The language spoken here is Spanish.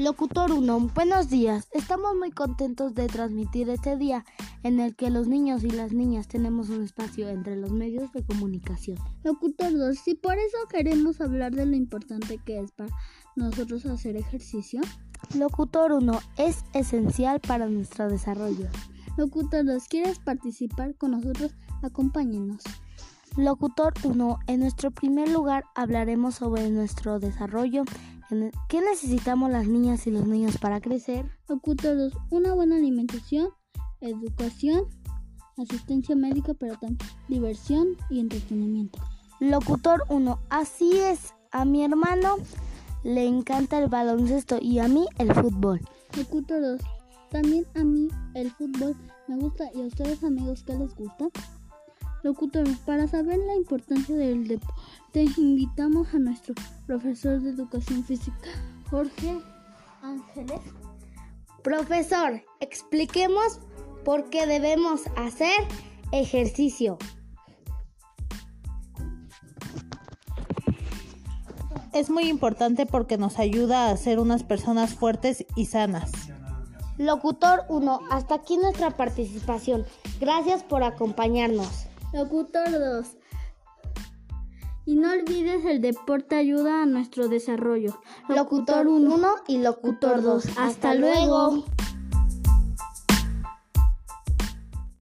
Locutor 1, buenos días. Estamos muy contentos de transmitir este día en el que los niños y las niñas tenemos un espacio entre los medios de comunicación. Locutor 2, si por eso queremos hablar de lo importante que es para nosotros hacer ejercicio. Locutor 1, es esencial para nuestro desarrollo. Locutor 2, ¿quieres participar con nosotros? Acompáñenos. Locutor 1, en nuestro primer lugar hablaremos sobre nuestro desarrollo ¿Qué necesitamos las niñas y los niños para crecer? Locutor 2. Una buena alimentación, educación, asistencia médica, pero también diversión y entretenimiento. Locutor 1. Así es, a mi hermano le encanta el baloncesto y a mí el fútbol. Locutor 2. También a mí el fútbol me gusta y a ustedes amigos, ¿qué les gusta? Locutor, para saber la importancia del deporte, invitamos a nuestro profesor de educación física, Jorge Ángeles. Profesor, expliquemos por qué debemos hacer ejercicio. Es muy importante porque nos ayuda a ser unas personas fuertes y sanas. Locutor 1, hasta aquí nuestra participación. Gracias por acompañarnos. Locutor 2. Y no olvides el deporte ayuda a nuestro desarrollo. Locutor 1 y Locutor 2. Hasta luego.